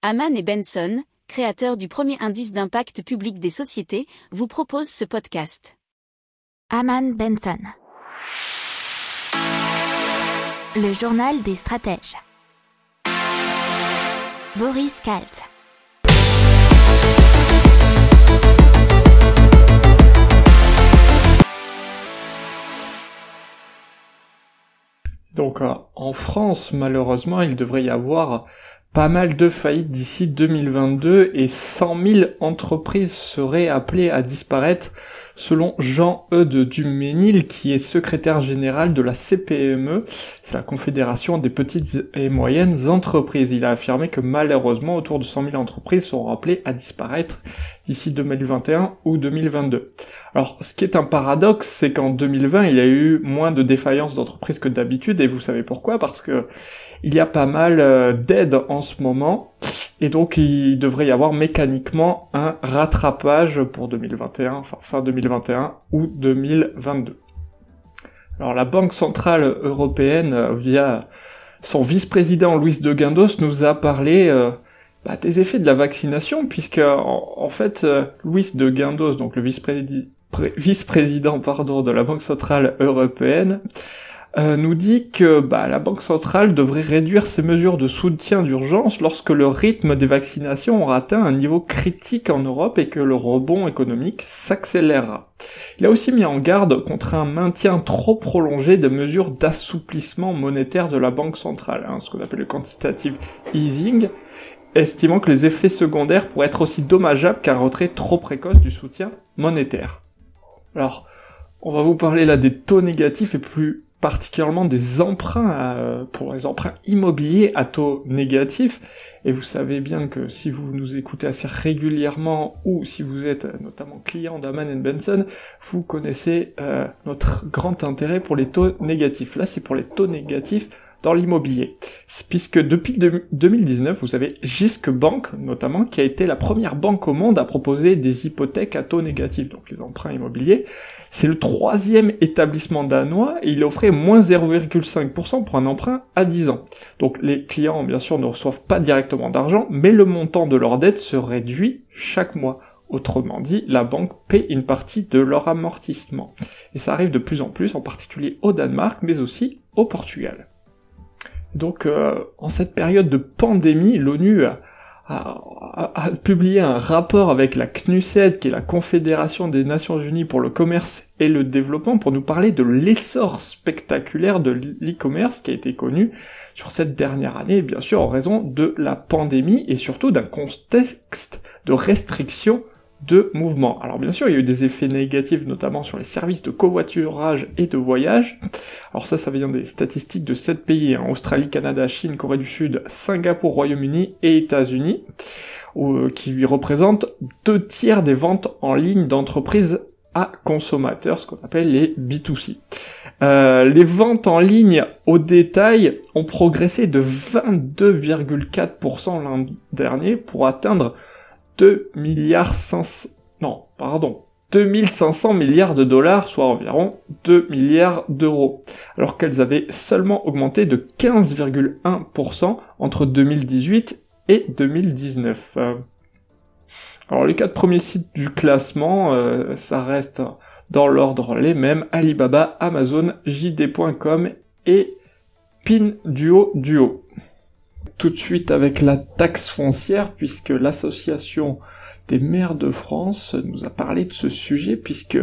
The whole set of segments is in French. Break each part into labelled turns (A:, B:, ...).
A: Haman et Benson, créateurs du premier indice d'impact public des sociétés, vous proposent ce podcast.
B: Haman Benson. Le journal des stratèges. Boris Kalt.
C: Donc euh, en France, malheureusement, il devrait y avoir pas mal de faillites d'ici 2022 et 100 000 entreprises seraient appelées à disparaître selon Jean-Eudes Duménil qui est secrétaire général de la CPME, c'est la Confédération des petites et moyennes entreprises. Il a affirmé que malheureusement autour de 100 000 entreprises seront appelées à disparaître d'ici 2021 ou 2022. Alors ce qui est un paradoxe, c'est qu'en 2020 il y a eu moins de défaillances d'entreprises que d'habitude et vous savez pourquoi? Parce que il y a pas mal euh, d'aides en ce moment et donc il devrait y avoir mécaniquement un rattrapage pour 2021, enfin fin 2021 ou 2022. Alors la Banque Centrale Européenne, euh, via son vice-président Luis de Guindos, nous a parlé euh, bah, des effets de la vaccination, puisque en, fait euh, Luis de Guindos, donc le vice-président pardon de la Banque Centrale Européenne, euh, nous dit que bah, la Banque centrale devrait réduire ses mesures de soutien d'urgence lorsque le rythme des vaccinations aura atteint un niveau critique en Europe et que le rebond économique s'accélérera. Il a aussi mis en garde contre un maintien trop prolongé des mesures d'assouplissement monétaire de la Banque centrale, hein, ce qu'on appelle le quantitative easing, estimant que les effets secondaires pourraient être aussi dommageables qu'un retrait trop précoce du soutien monétaire. Alors, on va vous parler là des taux négatifs et plus particulièrement des emprunts euh, pour les emprunts immobiliers à taux négatifs. Et vous savez bien que si vous nous écoutez assez régulièrement ou si vous êtes euh, notamment client d'Aman Benson, vous connaissez euh, notre grand intérêt pour les taux négatifs. Là, c'est pour les taux négatifs dans l'immobilier. Puisque depuis 2019, vous avez Gisque Bank, notamment, qui a été la première banque au monde à proposer des hypothèques à taux négatifs, donc les emprunts immobiliers. C'est le troisième établissement danois et il offrait moins 0,5% pour un emprunt à 10 ans. Donc les clients, bien sûr, ne reçoivent pas directement d'argent, mais le montant de leur dette se réduit chaque mois. Autrement dit, la banque paie une partie de leur amortissement. Et ça arrive de plus en plus, en particulier au Danemark, mais aussi au Portugal. Donc, euh, en cette période de pandémie, l'ONU a, publié un rapport avec la CNUSED, qui est la Confédération des Nations Unies pour le commerce et le développement, pour nous parler de l'essor spectaculaire de l'e-commerce qui a été connu sur cette dernière année, bien sûr en raison de la pandémie et surtout d'un contexte de restriction de mouvement. Alors bien sûr, il y a eu des effets négatifs, notamment sur les services de covoiturage et de voyage. Alors ça, ça vient des statistiques de 7 pays, hein, Australie, Canada, Chine, Corée du Sud, Singapour, Royaume-Uni et États-Unis, euh, qui lui représentent deux tiers des ventes en ligne d'entreprises à consommateurs, ce qu'on appelle les B2C. Euh, les ventes en ligne au détail ont progressé de 22,4% l'an dernier pour atteindre 2 milliards 500, non, pardon, 2500 milliards de dollars, soit environ 2 milliards d'euros, alors qu'elles avaient seulement augmenté de 15,1% entre 2018 et 2019. Alors les quatre premiers sites du classement, euh, ça reste dans l'ordre les mêmes, Alibaba, Amazon, JD.com et Pinduo Duo tout de suite avec la taxe foncière, puisque l'association des maires de France nous a parlé de ce sujet, puisque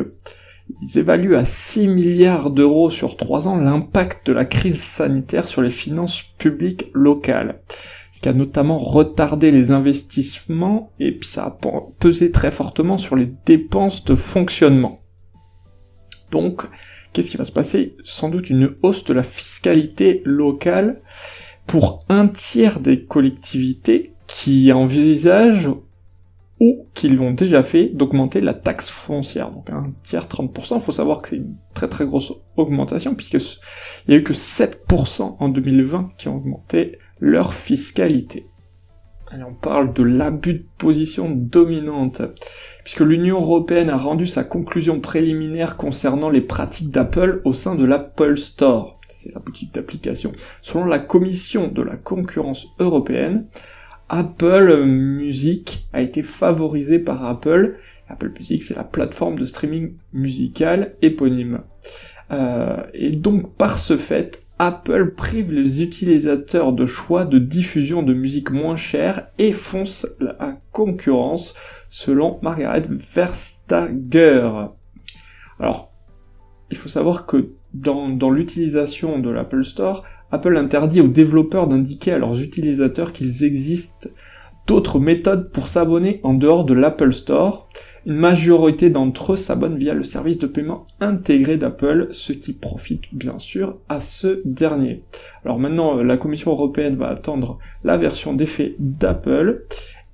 C: ils évaluent à 6 milliards d'euros sur 3 ans l'impact de la crise sanitaire sur les finances publiques locales. Ce qui a notamment retardé les investissements et puis ça a pesé très fortement sur les dépenses de fonctionnement. Donc, qu'est-ce qui va se passer? Sans doute une hausse de la fiscalité locale pour un tiers des collectivités qui envisagent ou qui l'ont déjà fait d'augmenter la taxe foncière. Donc un tiers 30%, il faut savoir que c'est une très très grosse augmentation puisque il y a eu que 7% en 2020 qui ont augmenté leur fiscalité. Et on parle de l'abus de position dominante, puisque l'Union Européenne a rendu sa conclusion préliminaire concernant les pratiques d'Apple au sein de l'Apple Store c'est la boutique d'application, selon la Commission de la concurrence européenne, Apple Music a été favorisé par Apple. Apple Music, c'est la plateforme de streaming musical éponyme. Euh, et donc, par ce fait, Apple prive les utilisateurs de choix de diffusion de musique moins chère et fonce la concurrence, selon Margaret Verstager. Alors, il faut savoir que dans, l'utilisation de l'Apple Store, Apple interdit aux développeurs d'indiquer à leurs utilisateurs qu'ils existent d'autres méthodes pour s'abonner en dehors de l'Apple Store. Une majorité d'entre eux s'abonnent via le service de paiement intégré d'Apple, ce qui profite bien sûr à ce dernier. Alors maintenant, la Commission européenne va attendre la version d'effet d'Apple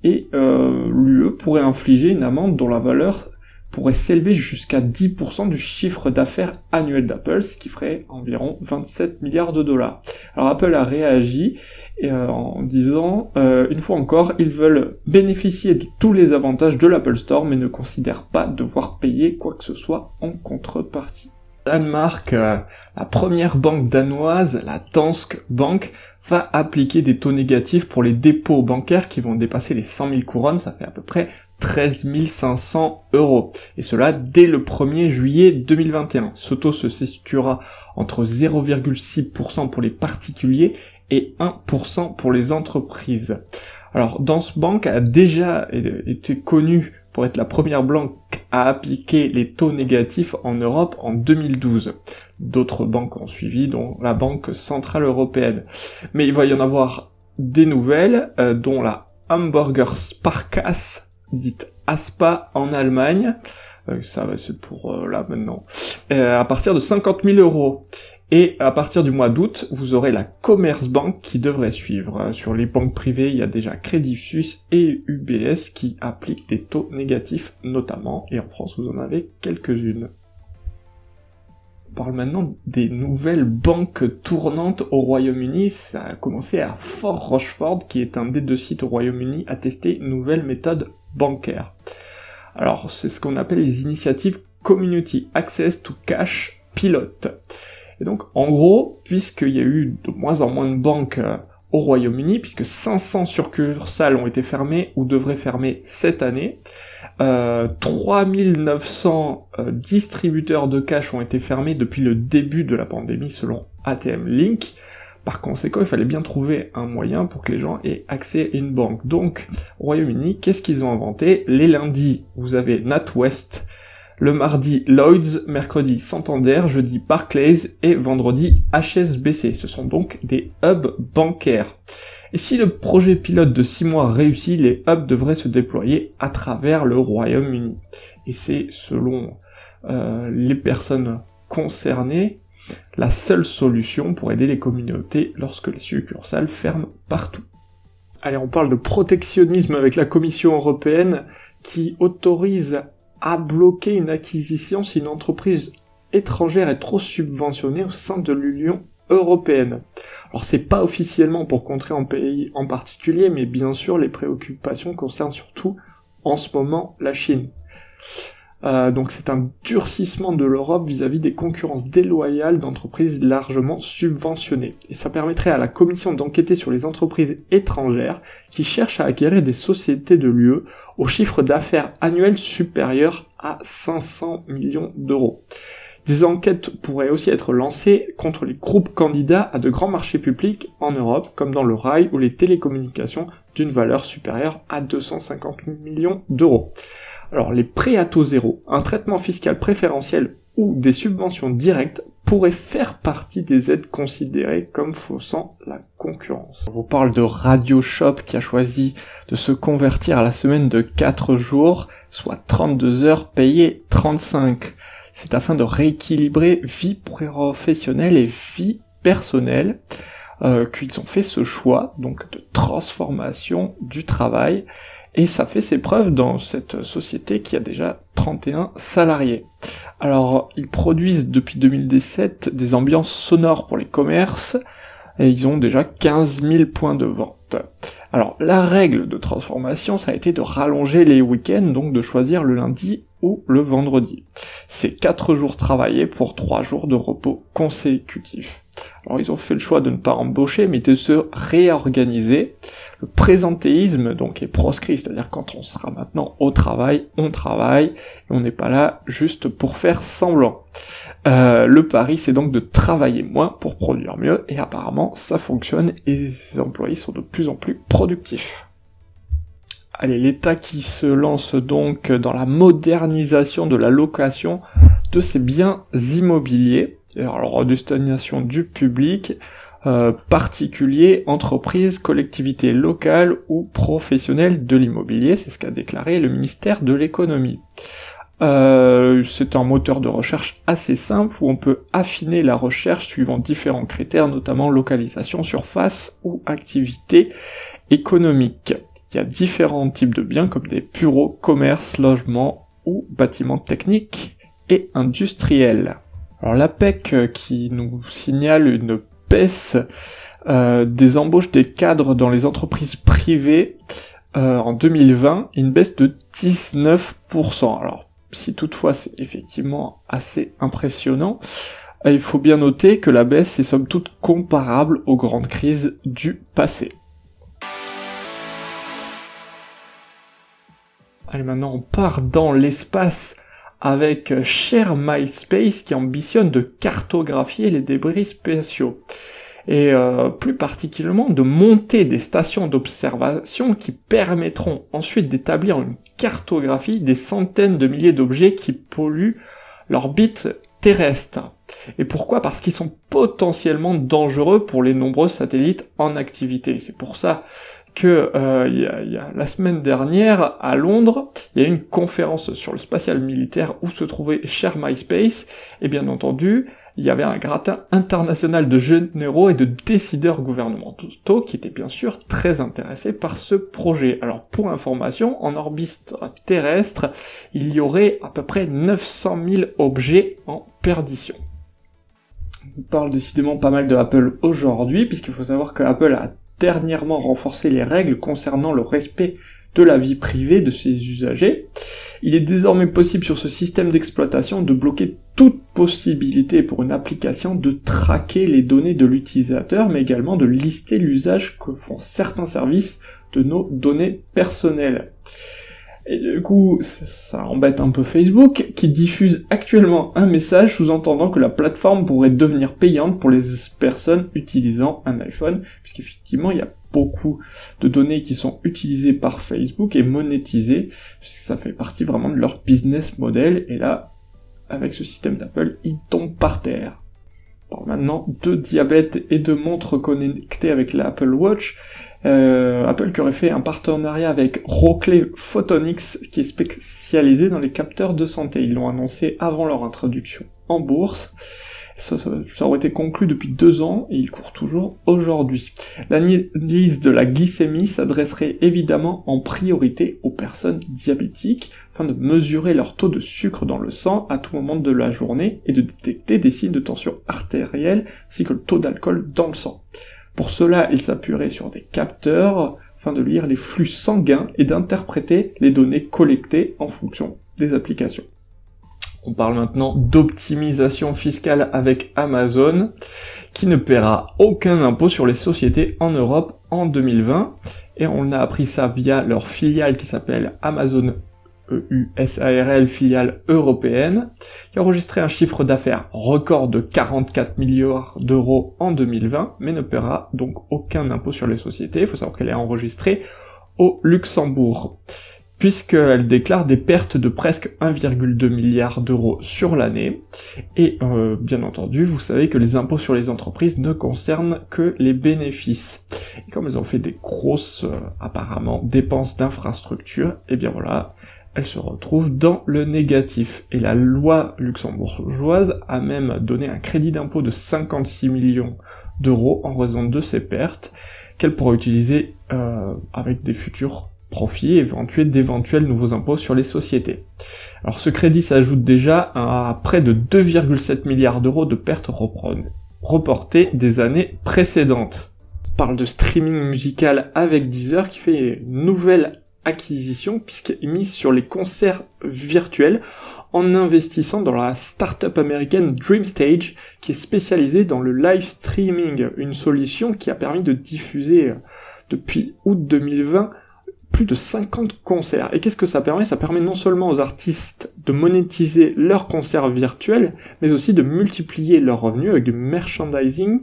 C: et euh, l'UE pourrait infliger une amende dont la valeur pourrait s'élever jusqu'à 10% du chiffre d'affaires annuel d'Apple, ce qui ferait environ 27 milliards de dollars. Alors Apple a réagi euh, en disant, euh, une fois encore, ils veulent bénéficier de tous les avantages de l'Apple Store, mais ne considèrent pas devoir payer quoi que ce soit en contrepartie. Danemark, euh, la première banque danoise, la Danske Bank, va appliquer des taux négatifs pour les dépôts bancaires qui vont dépasser les 100 000 couronnes, ça fait à peu près 13 500 euros. Et cela dès le 1er juillet 2021. Ce taux se situera entre 0,6% pour les particuliers et 1% pour les entreprises. Alors, Danske Bank a déjà été connue pour être la première banque à appliquer les taux négatifs en Europe en 2012. D'autres banques ont suivi, dont la Banque Centrale Européenne. Mais il va y en avoir des nouvelles, euh, dont la Hamburger Sparkasse, dite ASPA en Allemagne. Euh, ça c'est pour euh, là maintenant. à partir de 50 000 euros. Et à partir du mois d'août, vous aurez la Commerzbank qui devrait suivre. Sur les banques privées, il y a déjà Crédit Suisse et UBS qui appliquent des taux négatifs notamment, et en France vous en avez quelques-unes. On parle maintenant des nouvelles banques tournantes au Royaume-Uni. Ça a commencé à Fort Rochefort, qui est un des deux sites au Royaume-Uni à tester une nouvelle méthode bancaire. Alors, c'est ce qu'on appelle les initiatives Community Access to Cash Pilot. Et donc, en gros, puisqu'il y a eu de moins en moins de banques euh, au Royaume-Uni, puisque 500 succursales ont été fermées ou devraient fermer cette année, euh, 3900 euh, distributeurs de cash ont été fermés depuis le début de la pandémie selon ATM Link. Par conséquent, il fallait bien trouver un moyen pour que les gens aient accès à une banque. Donc, au Royaume-Uni, qu'est-ce qu'ils ont inventé Les lundis, vous avez NatWest le mardi Lloyds, mercredi Santander, jeudi Barclays et vendredi HSBC. Ce sont donc des hubs bancaires. Et si le projet pilote de 6 mois réussit, les hubs devraient se déployer à travers le Royaume-Uni. Et c'est selon euh, les personnes concernées la seule solution pour aider les communautés lorsque les succursales ferment partout. Allez, on parle de protectionnisme avec la Commission européenne qui autorise à bloquer une acquisition si une entreprise étrangère est trop subventionnée au sein de l'Union européenne. Alors c'est pas officiellement pour contrer un pays en particulier, mais bien sûr les préoccupations concernent surtout en ce moment la Chine. Euh, donc c'est un durcissement de l'Europe vis-à-vis des concurrences déloyales d'entreprises largement subventionnées. Et ça permettrait à la Commission d'enquêter sur les entreprises étrangères qui cherchent à acquérir des sociétés de l'UE au chiffre d'affaires annuel supérieur à 500 millions d'euros. Des enquêtes pourraient aussi être lancées contre les groupes candidats à de grands marchés publics en Europe, comme dans le rail ou les télécommunications d'une valeur supérieure à 250 millions d'euros. Alors les prêts à taux zéro, un traitement fiscal préférentiel ou des subventions directes pourraient faire partie des aides considérées comme faussant la concurrence. On vous parle de Radio Shop qui a choisi de se convertir à la semaine de 4 jours, soit 32 heures payées 35. C'est afin de rééquilibrer vie professionnelle et vie personnelle euh, qu'ils ont fait ce choix donc de transformation du travail et ça fait ses preuves dans cette société qui a déjà 31 salariés. Alors ils produisent depuis 2017 des ambiances sonores pour les commerces et ils ont déjà 15 000 points de vente. Alors la règle de transformation ça a été de rallonger les week-ends donc de choisir le lundi ou le vendredi. C'est 4 jours travaillés pour 3 jours de repos consécutifs. Alors ils ont fait le choix de ne pas embaucher, mais de se réorganiser. Le présentéisme donc est proscrit, c'est-à-dire quand on sera maintenant au travail, on travaille, et on n'est pas là juste pour faire semblant. Euh, le pari c'est donc de travailler moins pour produire mieux, et apparemment ça fonctionne, et les employés sont de plus en plus productifs. Allez, l'État qui se lance donc dans la modernisation de la location de ses biens immobiliers alors destination du public, euh, particulier, entreprise, collectivité locale ou professionnelle de l'immobilier, c'est ce qu'a déclaré le ministère de l'économie. Euh, c'est un moteur de recherche assez simple où on peut affiner la recherche suivant différents critères, notamment localisation, surface ou activité économique. Il y a différents types de biens comme des bureaux, commerces, logements ou bâtiments techniques et industriels. Alors l'APEC euh, qui nous signale une baisse euh, des embauches des cadres dans les entreprises privées euh, en 2020, une baisse de 19%. Alors si toutefois c'est effectivement assez impressionnant, il faut bien noter que la baisse est somme toute comparable aux grandes crises du passé. Allez maintenant on part dans l'espace avec Share MySpace qui ambitionne de cartographier les débris spatiaux et euh, plus particulièrement de monter des stations d'observation qui permettront ensuite d'établir une cartographie des centaines de milliers d'objets qui polluent l'orbite terrestre. Et pourquoi? Parce qu'ils sont potentiellement dangereux pour les nombreux satellites en activité. C'est pour ça que euh, il, y a, la semaine dernière à Londres, il y a eu une conférence sur le spatial militaire où se trouvait Cher MySpace, et bien entendu, il y avait un gratin international de généraux et de décideurs gouvernementaux qui étaient bien sûr très intéressés par ce projet. Alors pour information, en orbite terrestre, il y aurait à peu près 900 000 objets en perdition. On parle décidément pas mal de Apple aujourd'hui, puisqu'il faut savoir que Apple a dernièrement renforcé les règles concernant le respect de la vie privée de ses usagers. Il est désormais possible sur ce système d'exploitation de bloquer toute possibilité pour une application de traquer les données de l'utilisateur, mais également de lister l'usage que font certains services de nos données personnelles. Et du coup, ça embête un peu Facebook, qui diffuse actuellement un message sous-entendant que la plateforme pourrait devenir payante pour les personnes utilisant un iPhone, puisqu'effectivement, il y a beaucoup de données qui sont utilisées par Facebook et monétisées, puisque ça fait partie vraiment de leur business model, et là, avec ce système d'Apple, ils tombent par terre. Bon, maintenant, de diabète et de montres connectées avec l'Apple Watch, euh, Apple qui aurait fait un partenariat avec Rockley Photonics qui est spécialisé dans les capteurs de santé. Ils l'ont annoncé avant leur introduction en bourse. Ça, aurait été conclu depuis deux ans et il court toujours aujourd'hui. L'analyse de la glycémie s'adresserait évidemment en priorité aux personnes diabétiques afin de mesurer leur taux de sucre dans le sang à tout moment de la journée et de détecter des signes de tension artérielle ainsi que le taux d'alcool dans le sang. Pour cela, il s'appuierait sur des capteurs afin de lire les flux sanguins et d'interpréter les données collectées en fonction des applications. On parle maintenant d'optimisation fiscale avec Amazon, qui ne paiera aucun impôt sur les sociétés en Europe en 2020. Et on a appris ça via leur filiale qui s'appelle Amazon EUSARL filiale européenne, qui a enregistré un chiffre d'affaires record de 44 milliards d'euros en 2020, mais ne paiera donc aucun impôt sur les sociétés. Il faut savoir qu'elle est enregistrée au Luxembourg, puisqu'elle déclare des pertes de presque 1,2 milliard d'euros sur l'année. Et euh, bien entendu, vous savez que les impôts sur les entreprises ne concernent que les bénéfices. Et comme elles ont fait des grosses, euh, apparemment, dépenses d'infrastructure, et eh bien voilà, elle se retrouve dans le négatif. Et la loi luxembourgeoise a même donné un crédit d'impôt de 56 millions d'euros en raison de ces pertes qu'elle pourra utiliser euh, avec des futurs profits éventuels d'éventuels nouveaux impôts sur les sociétés. Alors ce crédit s'ajoute déjà à près de 2,7 milliards d'euros de pertes reportées des années précédentes. On parle de streaming musical avec Deezer qui fait une nouvelle acquisition puisqu'elle mise sur les concerts virtuels en investissant dans la start-up américaine DreamStage qui est spécialisée dans le live streaming, une solution qui a permis de diffuser euh, depuis août 2020 plus de 50 concerts. Et qu'est-ce que ça permet? Ça permet non seulement aux artistes de monétiser leurs concerts virtuels, mais aussi de multiplier leurs revenus avec du merchandising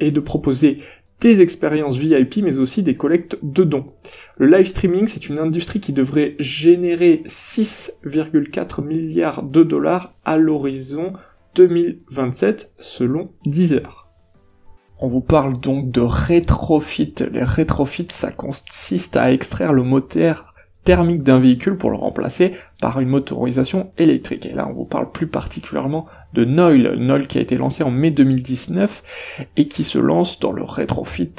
C: et de proposer des expériences VIP, mais aussi des collectes de dons. Le live streaming, c'est une industrie qui devrait générer 6,4 milliards de dollars à l'horizon 2027, selon Deezer. On vous parle donc de rétrofit. Les rétrofits, ça consiste à extraire le moteur thermique d'un véhicule pour le remplacer par une motorisation électrique. Et là, on vous parle plus particulièrement de Noil, Noil qui a été lancé en mai 2019 et qui se lance dans le rétrofit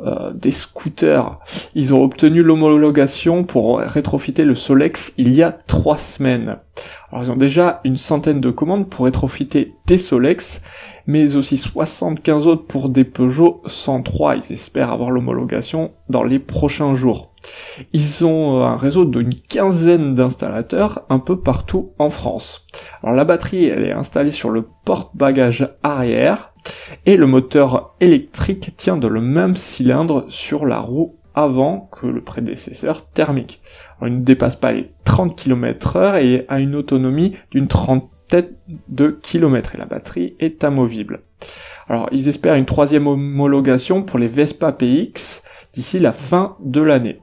C: euh, des scooters. Ils ont obtenu l'homologation pour rétrofiter le Solex il y a trois semaines. Alors ils ont déjà une centaine de commandes pour rétrofiter des Solex mais aussi 75 autres pour des Peugeot 103. Ils espèrent avoir l'homologation dans les prochains jours. Ils ont euh, un réseau d'une quinzaine d'installateurs un peu partout en France. Alors la batterie, elle est installée sur le porte-bagages arrière et le moteur électrique tient de le même cylindre sur la roue avant que le prédécesseur thermique. Alors, il ne dépasse pas les 30 km heure et a une autonomie d'une trentaine de kilomètres et la batterie est amovible. Alors ils espèrent une troisième homologation pour les Vespa PX d'ici la fin de l'année.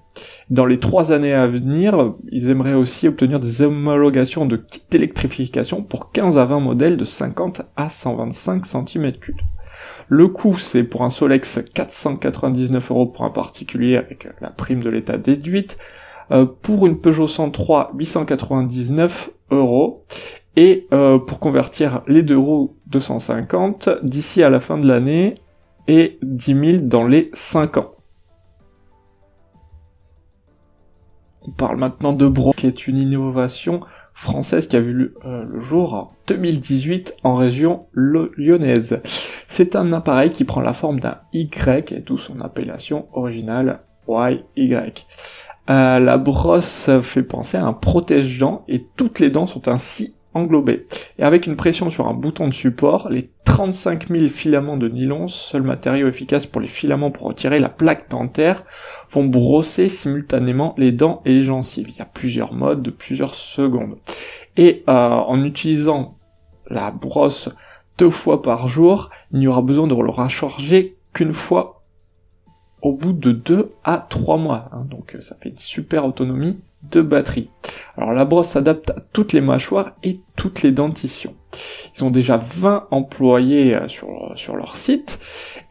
C: Dans les trois années à venir, ils aimeraient aussi obtenir des homologations de kit d'électrification pour 15 à 20 modèles de 50 à 125 cm3. Le coût, c'est pour un Solex 499 euros pour un particulier avec la prime de l'état déduite. Euh, pour une Peugeot 103, 899 euros et euh, pour convertir les deux roues 250 d'ici à la fin de l'année et 10 000 dans les 5 ans. On parle maintenant de Bro, qui est une innovation française qui a vu euh, le jour en 2018 en région lyonnaise. C'est un appareil qui prend la forme d'un Y et d'où son appellation originale YY. Euh, la brosse fait penser à un protège-dents et toutes les dents sont ainsi englobé. Et avec une pression sur un bouton de support, les 35 000 filaments de nylon, seul matériau efficace pour les filaments pour retirer la plaque dentaire, vont brosser simultanément les dents et les gencives. Il y a plusieurs modes de plusieurs secondes. Et euh, en utilisant la brosse deux fois par jour, il n'y aura besoin de le recharger qu'une fois au bout de deux à trois mois. Hein. donc ça fait une super autonomie de batterie. Alors la brosse s'adapte à toutes les mâchoires et toutes les dentitions. Ils ont déjà 20 employés euh, sur, sur leur site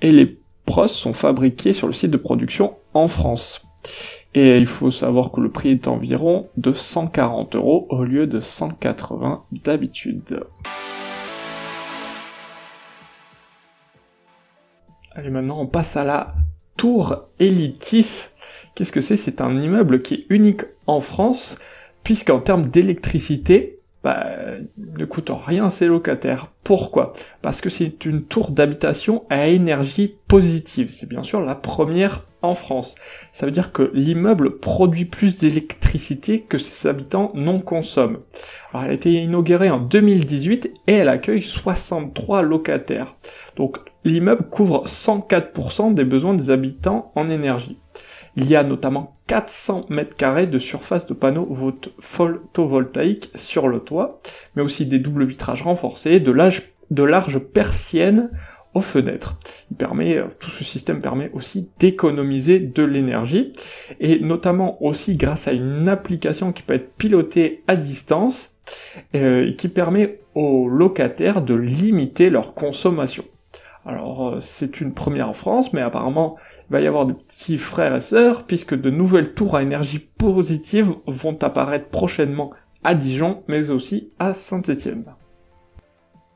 C: et les brosses sont fabriquées sur le site de production en France. Et il faut savoir que le prix est environ de 140 euros au lieu de 180 d'habitude. Allez maintenant on passe à la tour Elitis. Qu'est-ce que c'est? C'est un immeuble qui est unique en France, puisqu'en termes d'électricité, bah, ne coûte rien ses locataires. Pourquoi? Parce que c'est une tour d'habitation à énergie positive. C'est bien sûr la première en France. Ça veut dire que l'immeuble produit plus d'électricité que ses habitants non consomment. Alors elle a été inaugurée en 2018 et elle accueille 63 locataires. Donc l'immeuble couvre 104% des besoins des habitants en énergie. Il y a notamment 400 mètres carrés de surface de panneaux photovoltaïques sur le toit, mais aussi des doubles vitrages renforcés, de, de larges persiennes aux fenêtres. Il permet, euh, tout ce système permet aussi d'économiser de l'énergie, et notamment aussi grâce à une application qui peut être pilotée à distance, euh, qui permet aux locataires de limiter leur consommation. Alors euh, c'est une première en France, mais apparemment il va y avoir des petits frères et sœurs, puisque de nouvelles tours à énergie positive vont apparaître prochainement à Dijon, mais aussi à Saint-Étienne.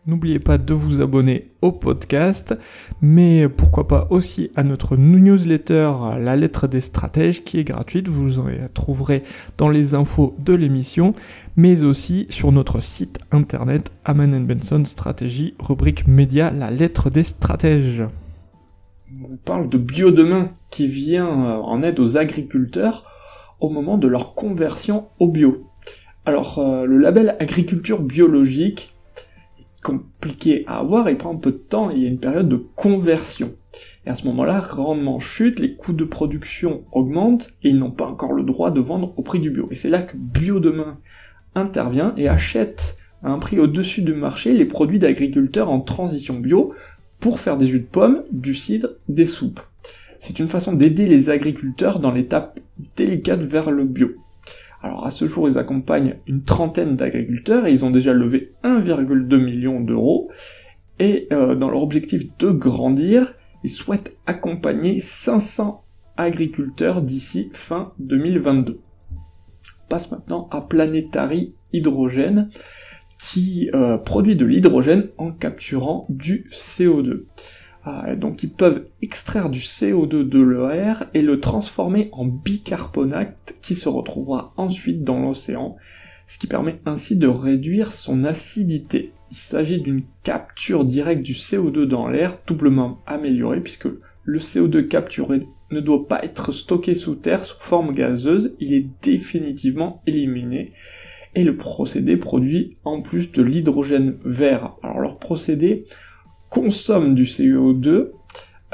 C: N'oubliez pas de vous abonner au podcast, mais pourquoi pas aussi à notre newsletter La lettre des stratèges qui est gratuite, vous en trouverez dans les infos de l'émission, mais aussi sur notre site internet Aman Benson Stratégie, rubrique média La lettre des stratèges. On vous parle de bio demain qui vient en aide aux agriculteurs au moment de leur conversion au bio. Alors, euh, le label agriculture biologique est compliqué à avoir, il prend un peu de temps, il y a une période de conversion. Et à ce moment-là, rendement chute, les coûts de production augmentent, et ils n'ont pas encore le droit de vendre au prix du bio. Et c'est là que Bio Demain intervient et achète à un prix au-dessus du marché les produits d'agriculteurs en transition bio pour faire des jus de pommes, du cidre, des soupes. C'est une façon d'aider les agriculteurs dans l'étape délicate vers le bio. Alors à ce jour, ils accompagnent une trentaine d'agriculteurs et ils ont déjà levé 1,2 million d'euros. Et euh, dans leur objectif de grandir, ils souhaitent accompagner 500 agriculteurs d'ici fin 2022. On passe maintenant à Planetary Hydrogène qui euh, produit de l'hydrogène en capturant du CO2. Ah, donc ils peuvent extraire du CO2 de l'air et le transformer en bicarbonate qui se retrouvera ensuite dans l'océan, ce qui permet ainsi de réduire son acidité. Il s'agit d'une capture directe du CO2 dans l'air, doublement améliorée puisque le CO2 capturé ne doit pas être stocké sous terre sous forme gazeuse, il est définitivement éliminé et le procédé produit en plus de l'hydrogène vert. Alors leur procédé consomme du CO2,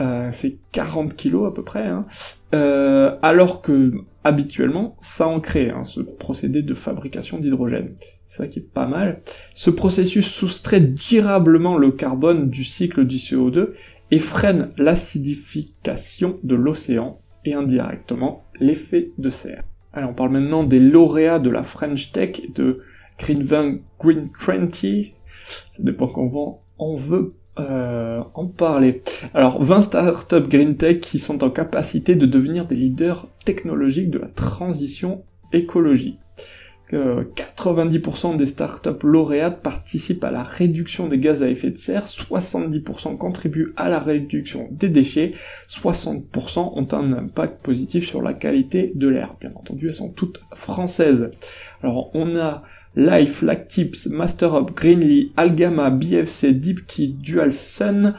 C: euh, c'est 40 kg à peu près, hein, euh, alors que habituellement ça en crée, hein, ce procédé de fabrication d'hydrogène. C'est ça qui est pas mal. Ce processus soustrait durablement le carbone du cycle du CO2 et freine l'acidification de l'océan et indirectement l'effet de serre. Alors on parle maintenant des lauréats de la French Tech de Green Green 20. Ça dépend comment on veut euh, en parler. Alors 20 startups Green Tech qui sont en capacité de devenir des leaders technologiques de la transition écologique. 90% des startups lauréates participent à la réduction des gaz à effet de serre, 70% contribuent à la réduction des déchets, 60% ont un impact positif sur la qualité de l'air. Bien entendu, elles sont toutes françaises. Alors on a Life, Lactips, MasterUp, Greenly, Algama, BFC, DeepKey, DualSun,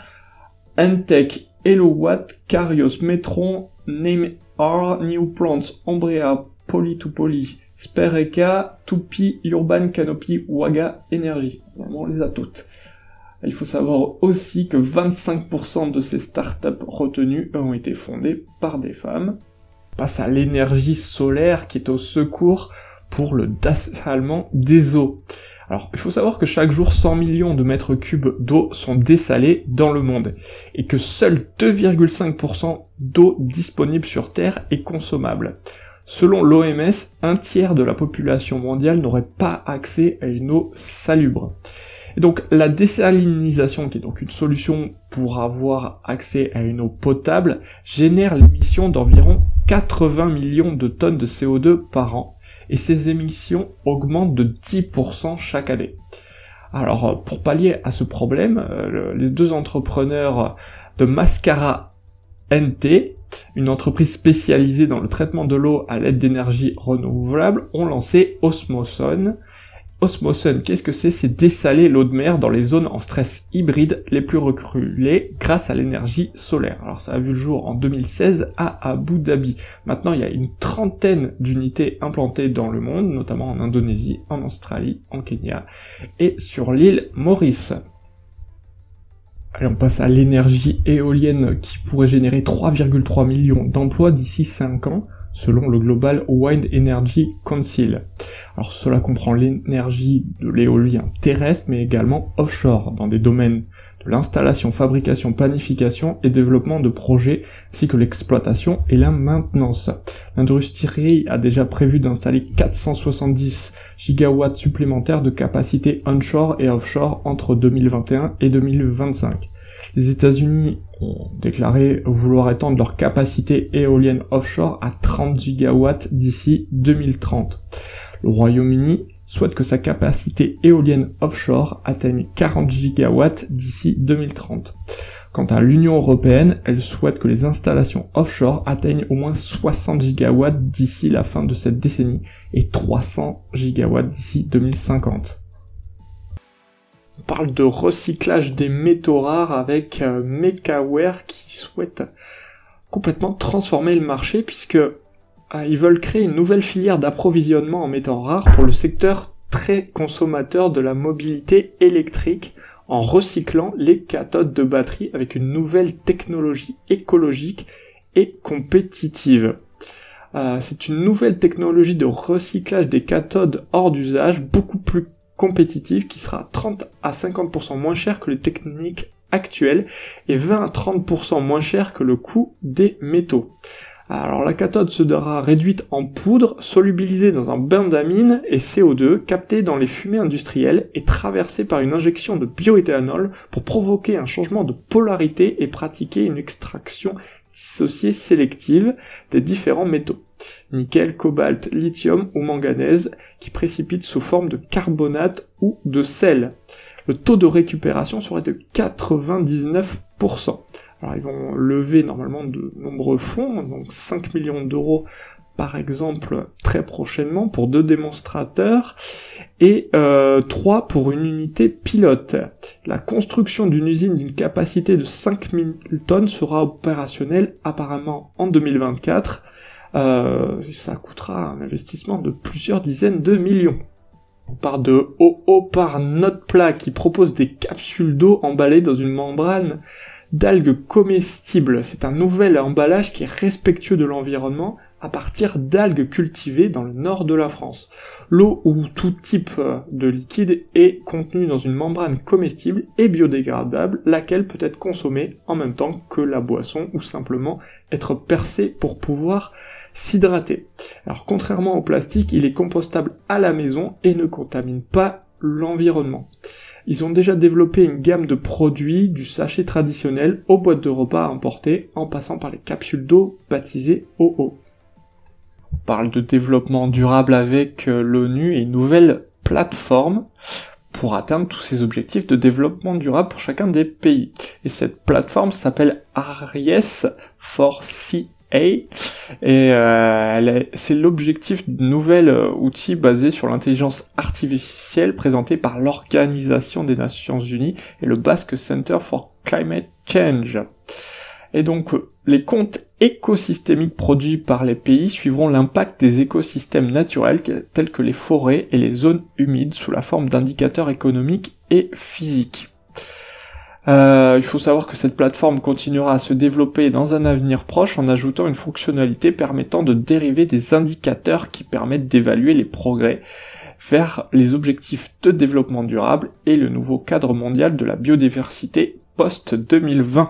C: Entech, HelloWatt, Carios, Metron, Name R, New Plants, Ombrea, Poly2Poly, Spereka, Tupi, Urban Canopy, Waga, Energy. On les a toutes. Il faut savoir aussi que 25% de ces startups retenues ont été fondées par des femmes. On passe à l'énergie solaire qui est au secours pour le dessalement des eaux. Alors, il faut savoir que chaque jour 100 millions de mètres cubes d'eau sont dessalés dans le monde et que seul 2,5% d'eau disponible sur Terre est consommable. Selon l'OMS, un tiers de la population mondiale n'aurait pas accès à une eau salubre. Et donc la désalinisation, qui est donc une solution pour avoir accès à une eau potable, génère l'émission d'environ 80 millions de tonnes de CO2 par an, et ces émissions augmentent de 10% chaque année. Alors pour pallier à ce problème, euh, les deux entrepreneurs de Mascara NT une entreprise spécialisée dans le traitement de l'eau à l'aide d'énergie renouvelable, ont lancé Osmoson. Osmoson, qu'est-ce que c'est? C'est dessaler l'eau de mer dans les zones en stress hybride les plus reculées grâce à l'énergie solaire. Alors ça a vu le jour en 2016 à Abu Dhabi. Maintenant, il y a une trentaine d'unités implantées dans le monde, notamment en Indonésie, en Australie, en Kenya et sur l'île Maurice. Allez, on passe à l'énergie éolienne qui pourrait générer 3,3 millions d'emplois d'ici 5 ans, selon le Global Wind Energy Council. Alors cela comprend l'énergie de l'éolien terrestre, mais également offshore, dans des domaines l'installation, fabrication, planification et développement de projets, ainsi que l'exploitation et la maintenance. L'industrie a déjà prévu d'installer 470 gigawatts supplémentaires de capacité onshore et offshore entre 2021 et 2025. Les États-Unis ont déclaré vouloir étendre leur capacité éolienne offshore à 30 gigawatts d'ici 2030. Le Royaume-Uni souhaite que sa capacité éolienne offshore atteigne 40 gigawatts d'ici 2030. Quant à l'Union européenne, elle souhaite que les installations offshore atteignent au moins 60 gigawatts d'ici la fin de cette décennie et 300 gigawatts d'ici 2050. On parle de recyclage des métaux rares avec euh, Mekaware qui souhaite complètement transformer le marché puisque ils veulent créer une nouvelle filière d'approvisionnement en métaux rares pour le secteur très consommateur de la mobilité électrique en recyclant les cathodes de batterie avec une nouvelle technologie écologique et compétitive. Euh, c'est une nouvelle technologie de recyclage des cathodes hors d'usage beaucoup plus compétitive qui sera 30 à 50% moins chère que les techniques actuelles et 20 à 30% moins cher que le coût des métaux. Alors la cathode sera réduite en poudre, solubilisée dans un bain d'amine et CO2, captée dans les fumées industrielles et traversée par une injection de bioéthanol pour provoquer un changement de polarité et pratiquer une extraction dissociée sélective des différents métaux. Nickel, cobalt, lithium ou manganèse qui précipitent sous forme de carbonate ou de sel. Le taux de récupération serait de 99%. Alors ils vont lever normalement de nombreux fonds, donc 5 millions d'euros par exemple très prochainement pour deux démonstrateurs et euh, 3 pour une unité pilote. La construction d'une usine d'une capacité de 5000 tonnes sera opérationnelle apparemment en 2024. Euh, ça coûtera un investissement de plusieurs dizaines de millions. On part de OO par notre plat qui propose des capsules d'eau emballées dans une membrane d'algues comestibles. C'est un nouvel emballage qui est respectueux de l'environnement à partir d'algues cultivées dans le nord de la France. L'eau ou tout type de liquide est contenue dans une membrane comestible et biodégradable, laquelle peut être consommée en même temps que la boisson ou simplement être percée pour pouvoir s'hydrater. Alors contrairement au plastique, il est compostable à la maison et ne contamine pas l'environnement. Ils ont déjà développé une gamme de produits du sachet traditionnel aux boîtes de repas importées en passant par les capsules d'eau baptisées OO. On parle de développement durable avec euh, l'ONU et une nouvelle plateforme pour atteindre tous ces objectifs de développement durable pour chacun des pays. Et cette plateforme s'appelle ARIES for CA et euh, c'est l'objectif d'un nouvel euh, outil basé sur l'intelligence artificielle présenté par l'Organisation des Nations Unies et le Basque Center for Climate Change. Et donc, les comptes écosystémiques produits par les pays suivront l'impact des écosystèmes naturels tels que les forêts et les zones humides sous la forme d'indicateurs économiques et physiques. Euh, il faut savoir que cette plateforme continuera à se développer dans un avenir proche en ajoutant une fonctionnalité permettant de dériver des indicateurs qui permettent d'évaluer les progrès vers les objectifs de développement durable et le nouveau cadre mondial de la biodiversité post-2020.